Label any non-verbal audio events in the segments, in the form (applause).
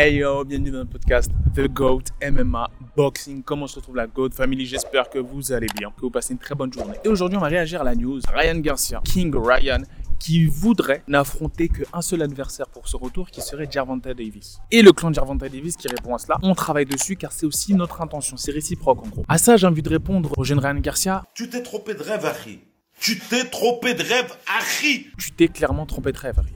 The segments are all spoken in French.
Hey yo, bienvenue dans le podcast The GOAT MMA Boxing. Comment se retrouve la GOAT Family J'espère que vous allez bien, que vous passez une très bonne journée. Et aujourd'hui, on va réagir à la news. Ryan Garcia, King Ryan, qui voudrait n'affronter qu'un seul adversaire pour ce retour, qui serait Gervonta Davis. Et le clan Gervonta Davis qui répond à cela, on travaille dessus car c'est aussi notre intention, c'est réciproque en gros. À ça, j'ai envie de répondre au jeune Ryan Garcia. Tu t'es trompé de rêve, Harry. Tu t'es trompé de rêve, Harry. Tu t'es clairement trompé de rêve, Harry.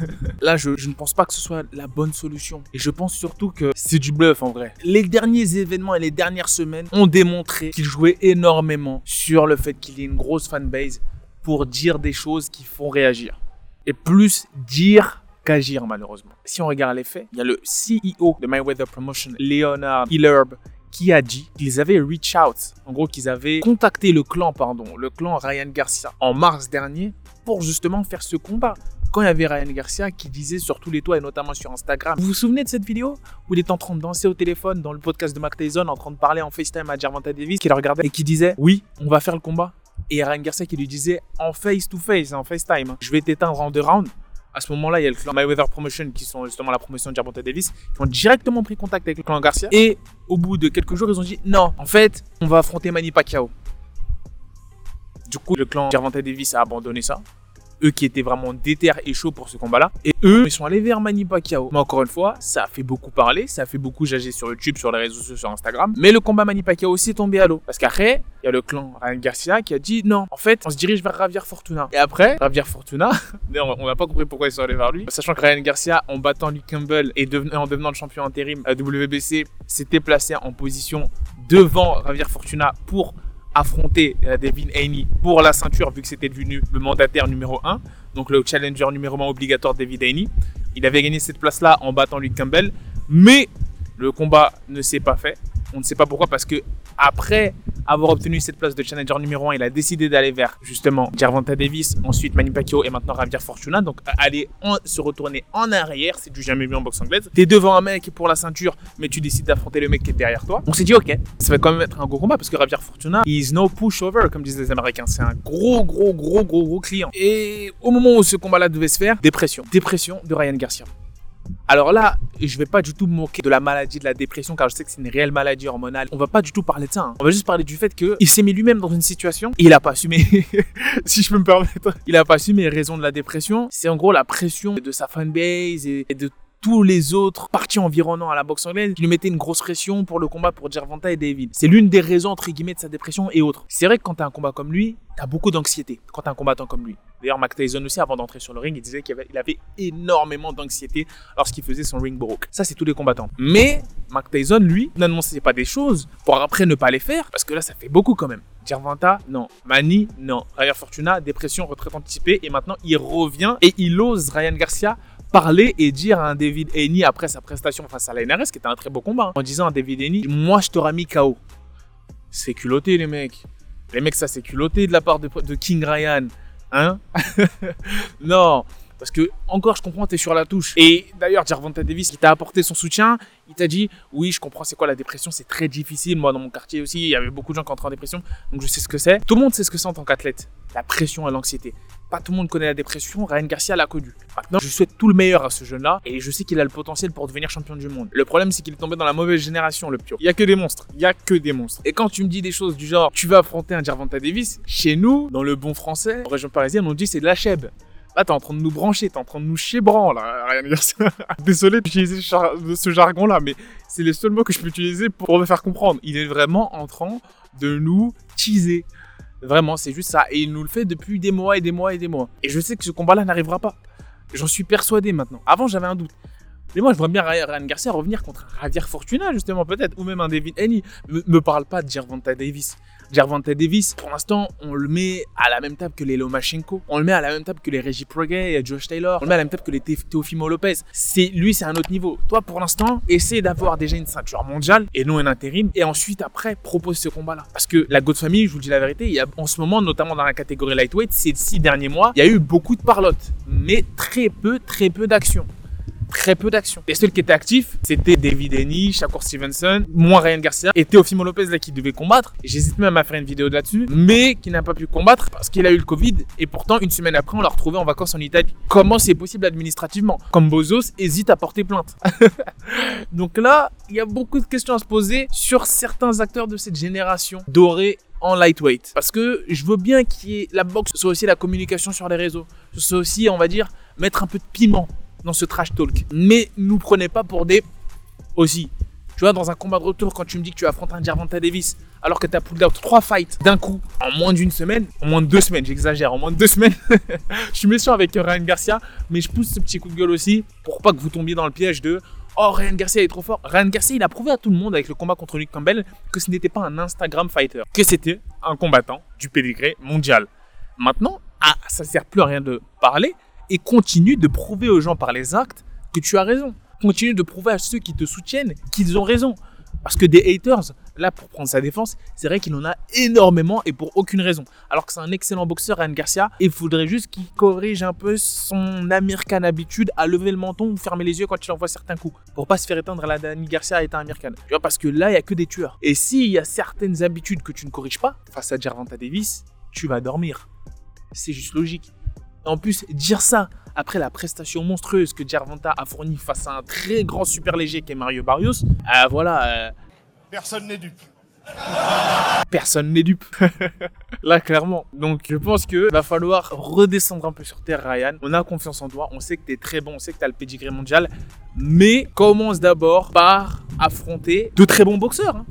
(laughs) Là, je, je, ne pense pas que ce soit la bonne solution. Et je pense surtout que c'est du bluff en vrai. Les derniers événements et les dernières semaines ont démontré qu'il jouait énormément sur le fait qu'il ait une grosse fanbase pour dire des choses qui font réagir. Et plus dire qu'agir malheureusement. Si on regarde les faits, il y a le CEO de Mayweather Promotion, Leonard Hillerb, qui a dit qu'ils avaient reach out, en gros qu'ils avaient contacté le clan, pardon, le clan Ryan Garcia en mars dernier pour justement faire ce combat. Quand il y avait Ryan Garcia qui disait sur tous les toits et notamment sur Instagram, vous vous souvenez de cette vidéo où il est en train de danser au téléphone dans le podcast de Mac Tyson, en train de parler en FaceTime à Gervonta Davis, qui le regardait et qui disait oui, on va faire le combat. Et Ryan Garcia qui lui disait en face to face, en FaceTime, je vais t'éteindre en deux rounds. À ce moment-là, il y a le clan Mayweather Promotion, qui sont justement la promotion de Davis, qui ont directement pris contact avec le clan Garcia. Et au bout de quelques jours, ils ont dit non, en fait, on va affronter Manny Pacquiao. Du coup, le clan Gervonta Davis a abandonné ça eux qui étaient vraiment déter et chauds pour ce combat-là. Et eux, ils sont allés vers Manny Pacquiao. Mais encore une fois, ça a fait beaucoup parler, ça a fait beaucoup jager sur YouTube, sur les réseaux sociaux, sur Instagram. Mais le combat Manny Pacquiao aussi est tombé à l'eau. Parce qu'après, il y a le clan Ryan Garcia qui a dit non, en fait, on se dirige vers Javier Fortuna. Et après, Javier Fortuna, (laughs) on n'a pas compris pourquoi ils sont allés vers lui. Sachant que Ryan Garcia, en battant Lee Campbell et en devenant le champion intérim à WBC, s'était placé en position devant Javier Fortuna pour affronter euh, Devin Haney pour la ceinture vu que c'était devenu le mandataire numéro 1, donc le challenger numéro 1 obligatoire de David Haney. Il avait gagné cette place-là en battant Luke Campbell, mais le combat ne s'est pas fait. On ne sait pas pourquoi parce que après avoir obtenu cette place de challenger numéro 1, il a décidé d'aller vers justement Gervonta Davis, ensuite Manny Pacquiao et maintenant Javier Fortuna. Donc aller se retourner en arrière, c'est du jamais vu en boxe anglaise. T'es devant un mec pour la ceinture, mais tu décides d'affronter le mec qui est derrière toi. On s'est dit ok, ça va quand même être un gros combat parce que Javier Fortuna, is no pushover comme disent les Américains. C'est un gros gros gros gros gros client. Et au moment où ce combat-là devait se faire, dépression, dépression de Ryan Garcia. Alors là, je vais pas du tout me moquer de la maladie de la dépression car je sais que c'est une réelle maladie hormonale. On va pas du tout parler de ça. Hein. On va juste parler du fait qu'il s'est mis lui-même dans une situation et il a pas assumé, (laughs) si je peux me permettre, il a pas assumé les raisons de la dépression. C'est en gros la pression de sa fanbase et de tous les autres parties environnants à la boxe anglaise qui lui mettaient une grosse pression pour le combat pour Gervonta et David. C'est l'une des raisons entre guillemets de sa dépression et autres. C'est vrai que quand t'as un combat comme lui, t'as beaucoup d'anxiété quand t'as un combattant comme lui. D'ailleurs, Mac Tyson aussi, avant d'entrer sur le ring, il disait qu'il avait, avait, énormément d'anxiété lorsqu'il faisait son ring broke. Ça, c'est tous les combattants. Mais Mac Tyson, lui, n'annonçait pas des choses pour après ne pas les faire, parce que là, ça fait beaucoup quand même. Gervonta, non. Mani, non. Ryan Fortuna, dépression, retraite anticipée, et maintenant, il revient et il ose Ryan Garcia parler et dire à un David Haney après sa prestation face à la NRS, qui était un très beau combat, hein, en disant à David Haney, moi je t'aurais mis KO. C'est culotté les mecs. Les mecs, ça c'est culotté de la part de, King Ryan. Hein? (laughs) Non, parce que encore je comprends, t'es sur la touche. Et d'ailleurs, Gervonta Davis, il t'a apporté son soutien. Il t'a dit, oui, je comprends, c'est quoi la dépression, c'est très difficile. Moi, dans mon quartier aussi, il y avait beaucoup de gens qui entraient en dépression, donc je sais ce que c'est. Tout le monde sait ce que c'est en tant qu'athlète, la pression et l'anxiété. Pas tout le monde connaît la dépression, Ryan Garcia l'a connu. Maintenant, je souhaite tout le meilleur à ce jeune-là et je sais qu'il a le potentiel pour devenir champion du monde. Le problème, c'est qu'il est tombé dans la mauvaise génération, le pio. Il y a que des monstres. Il y a que des monstres. Et quand tu me dis des choses du genre, tu vas affronter un Gervonta Davis, chez nous, dans le bon français, en région parisienne, on dit c'est de la chèbe. Là, t'es en train de nous brancher, t'es en train de nous chébran, là, Ryan Garcia. (laughs) Désolé d'utiliser ce jargon-là, mais c'est les seuls mots que je peux utiliser pour me faire comprendre. Il est vraiment en train de nous teaser. Vraiment, c'est juste ça. Et il nous le fait depuis des mois et des mois et des mois. Et je sais que ce combat-là n'arrivera pas. J'en suis persuadé maintenant. Avant, j'avais un doute. Mais moi, je vois bien Ryan Garcia revenir contre un Javier Fortuna, justement, peut-être, ou même un David Haney. Me, me parle pas de Gervonta Davis. Gervonta Davis, pour l'instant, on le met à la même table que les Lomachenko. On le met à la même table que les Reggie Prograis, Josh Taylor. On le met à la même table que les Teofimo Lopez. C'est, lui, c'est un autre niveau. Toi, pour l'instant, essaie d'avoir déjà une ceinture mondiale et non un intérim. Et ensuite, après, propose ce combat-là. Parce que la God Family, je vous dis la vérité, il y a, en ce moment, notamment dans la catégorie lightweight, ces six derniers mois, il y a eu beaucoup de parlotte. Mais très peu, très peu d'action très peu d'actions. Les seuls qui étaient actifs, c'était David Eni, Shakur Stevenson, moi Ryan Garcia et Teofimo Lopez là qui devait combattre. J'hésite même à faire une vidéo là-dessus, mais qui n'a pas pu combattre parce qu'il a eu le Covid et pourtant une semaine après on l'a retrouvé en vacances en Italie. Comment c'est possible administrativement? Comme Bozos hésite à porter plainte. (laughs) Donc là, il y a beaucoup de questions à se poser sur certains acteurs de cette génération dorée en lightweight. Parce que je veux bien qu'il y ait la boxe, soit aussi la communication sur les réseaux, soit aussi, on va dire, mettre un peu de piment dans ce trash talk. Mais nous prenez pas pour des aussi. Tu vois, dans un combat de retour, quand tu me dis que tu affrontes un Gervonta Davis, alors que tu as pulled out trois fights d'un coup, en moins d'une semaine, en moins de deux semaines, j'exagère, en moins de deux semaines, (laughs) je suis méchant avec Ryan Garcia, mais je pousse ce petit coup de gueule aussi pour pas que vous tombiez dans le piège de Oh, Ryan Garcia est trop fort. Ryan Garcia, il a prouvé à tout le monde avec le combat contre Luke Campbell que ce n'était pas un Instagram fighter, que c'était un combattant du pédigré mondial. Maintenant, ah, ça sert plus à rien de parler et continue de prouver aux gens par les actes que tu as raison. Continue de prouver à ceux qui te soutiennent qu'ils ont raison. Parce que des haters, là, pour prendre sa défense, c'est vrai qu'il en a énormément et pour aucune raison. Alors que c'est un excellent boxeur, Ryan Garcia. Il faudrait juste qu'il corrige un peu son American habitude à lever le menton ou fermer les yeux quand il envoie certains coups. Pour pas se faire éteindre la Danny Garcia étant American. Tu vois, parce que là, il y a que des tueurs. Et s'il y a certaines habitudes que tu ne corriges pas, face à Gervonta Davis, tu vas dormir. C'est juste logique. En plus, dire ça après la prestation monstrueuse que Gervonta a fournie face à un très grand super léger qui est Mario Barrios, euh, voilà. Euh, Personne n'est dupe. Personne n'est dupe. (laughs) Là, clairement. Donc, je pense que va falloir redescendre un peu sur terre, Ryan. On a confiance en toi. On sait que tu es très bon. On sait que tu as le pedigree mondial. Mais commence d'abord par affronter de très bons boxeurs. Hein.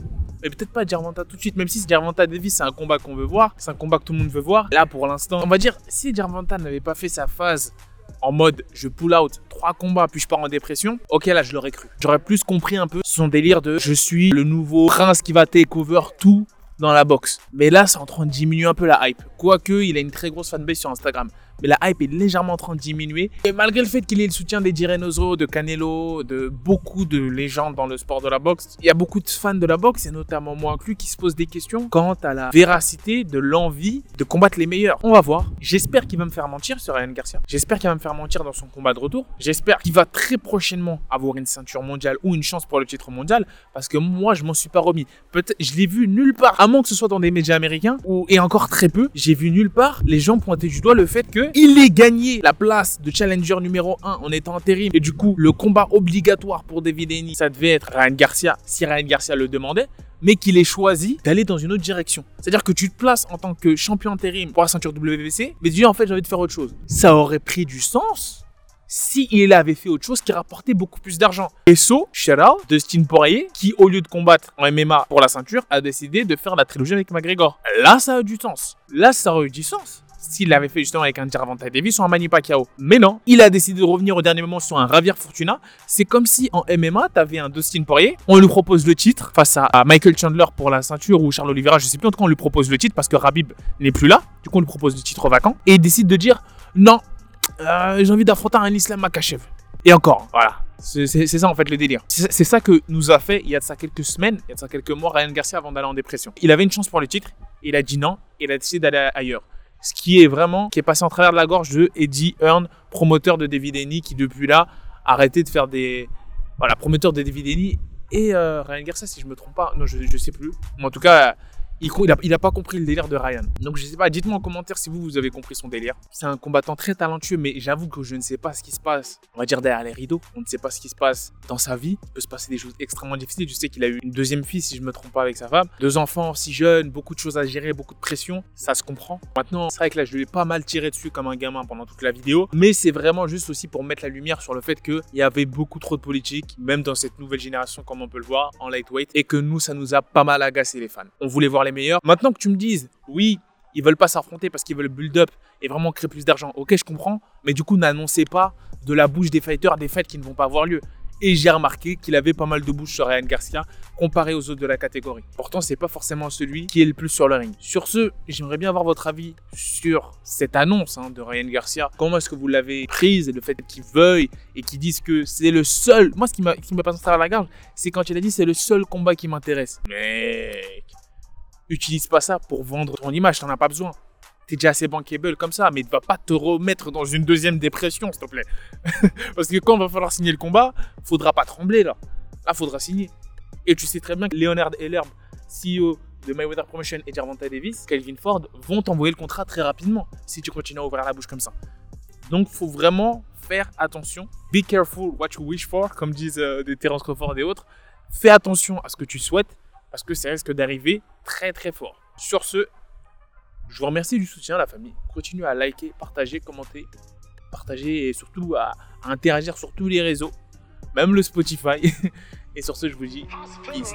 Mais peut-être pas Gervonta tout de suite, même si Gervonta Davis, c'est un combat qu'on veut voir. C'est un combat que tout le monde veut voir. Là, pour l'instant, on va dire, si Gervonta n'avait pas fait sa phase en mode je pull out trois combats puis je pars en dépression, ok là je l'aurais cru. J'aurais plus compris un peu son délire de je suis le nouveau prince qui va take over tout dans la boxe. Mais là c'est en train de diminuer un peu la hype. Quoique il a une très grosse fanbase sur Instagram mais la hype est légèrement en train de diminuer. Et malgré le fait qu'il ait le soutien des Reynoso, de Canelo, de beaucoup de légendes dans le sport de la boxe, il y a beaucoup de fans de la boxe, et notamment moi inclus, qui se posent des questions quant à la véracité de l'envie de combattre les meilleurs. On va voir. J'espère qu'il va me faire mentir sur Ryan Garcia. J'espère qu'il va me faire mentir dans son combat de retour. J'espère qu'il va très prochainement avoir une ceinture mondiale ou une chance pour le titre mondial, parce que moi, je m'en suis pas remis. Peut-être, je l'ai vu nulle part, à moins que ce soit dans des médias américains, et encore très peu, j'ai vu nulle part les gens pointer du doigt le fait que il est gagné la place de challenger numéro 1 en étant intérim. Et du coup, le combat obligatoire pour David Haney, ça devait être Ryan Garcia, si Ryan Garcia le demandait mais qu'il ait choisi d'aller dans une autre direction. C'est-à-dire que tu te places en tant que champion intérim pour la ceinture WBC, mais tu dis en fait j'ai envie de faire autre chose. Ça aurait pris du sens si il avait fait autre chose qui rapportait beaucoup plus d'argent. Et so, shout out, Dustin Poirier, qui au lieu de combattre en MMA pour la ceinture, a décidé de faire la trilogie avec McGregor. Là, ça a du sens. Là, ça aurait eu du sens s'il l'avait fait justement avec un Gervonta Davis ou un Manny Pacquiao. Mais non, il a décidé de revenir au dernier moment sur un Javier Fortuna. C'est comme si en MMA, t'avais un Dustin Poirier, on lui propose le titre face à Michael Chandler pour la ceinture ou Charles Oliveira, je sais plus en tout cas on lui propose le titre parce que Rabib n'est plus là. Du coup on lui propose le titre vacant et il décide de dire non, euh, j'ai envie d'affronter un Islam Makachev. Et encore, voilà. C'est ça en fait le délire. C'est ça que nous a fait il y a de ça quelques semaines, il y a de ça quelques mois, Ryan Garcia avant d'aller en dépression. Il avait une chance pour le titre, il a dit non, et il a décidé d'aller ailleurs ce qui est vraiment, qui est passé en travers de la gorge de Eddie Hearn, promoteur de David Haney, qui depuis là a arrêté de faire des. Voilà, promoteur de David Haney et euh, Ryan si je me trompe pas. Non, je, je sais plus. Mais en tout cas, il, il, a, pas compris le délire de Ryan. Donc je sais pas, dites-moi en commentaire si vous, vous avez compris son délire. C'est un combattant très talentueux, mais j'avoue que je ne sais pas ce qui se passe, on va dire derrière les rideaux. On ne sait pas ce qui se passe dans sa vie. Il peut se passer des choses extrêmement difficiles. Je sais qu'il a eu une deuxième fille, si je me trompe pas, avec sa femme. Deux enfants si jeunes, beaucoup de choses à gérer, beaucoup de pression. Ça se comprend. Maintenant, c'est vrai que là, je lui ai pas mal tiré dessus comme un gamin pendant toute la vidéo. Mais c'est vraiment juste aussi pour mettre la lumière sur le fait qu'il y avait beaucoup trop de politique, même dans cette nouvelle génération, comme on peut le voir, en lightweight. Et que nous, ça nous a pas mal agacé les fans. On voulait voir les meilleurs. Maintenant que tu me dises, oui, ils veulent pas s'affronter parce qu'ils veulent build up et vraiment créer plus d'argent. Ok, je comprends, mais du coup, n'annoncez pas de la bouche des fighters des fêtes qui ne vont pas avoir lieu. Et j'ai remarqué qu'il avait pas mal de bouche sur Ryan Garcia comparé aux autres de la catégorie. Pourtant, c'est pas forcément celui qui est le plus sur le ring. Sur ce, j'aimerais bien avoir votre avis sur cette annonce hein, de Ryan Garcia. Comment est-ce que vous l'avez prise et le fait qu'il veuille et qu'il dise que c'est le seul. Moi, ce qui m'a passé à la gorge, c'est quand il a dit c'est le seul combat qui m'intéresse. Mec, utilise pas ça pour vendre ton image, t'en as pas besoin. T'es déjà assez bankable comme ça, mais ne va pas te remettre dans une deuxième dépression, s'il te plaît. (laughs) Parce que quand va falloir signer le combat, faudra pas trembler là. Là, faudra signer. Et tu sais très bien que Leonard Ellerbe, CEO de Mayweather Promotion et Gervonta Davis, Calvin Ford, vont t'envoyer le contrat très rapidement si tu continues à ouvrir la bouche comme ça. Donc, faut vraiment faire attention. Be careful what you wish for, comme disent euh, des Terence Crawford et autres. Fais attention à ce que tu souhaites parce que ça risque d'arriver très très fort. Sur ce, je vous remercie du soutien, la famille. Continuez à liker, partager, commenter, partager et surtout à, interagir sur tous les réseaux, même le Spotify. (laughs) et sur ce, je vous dis peace.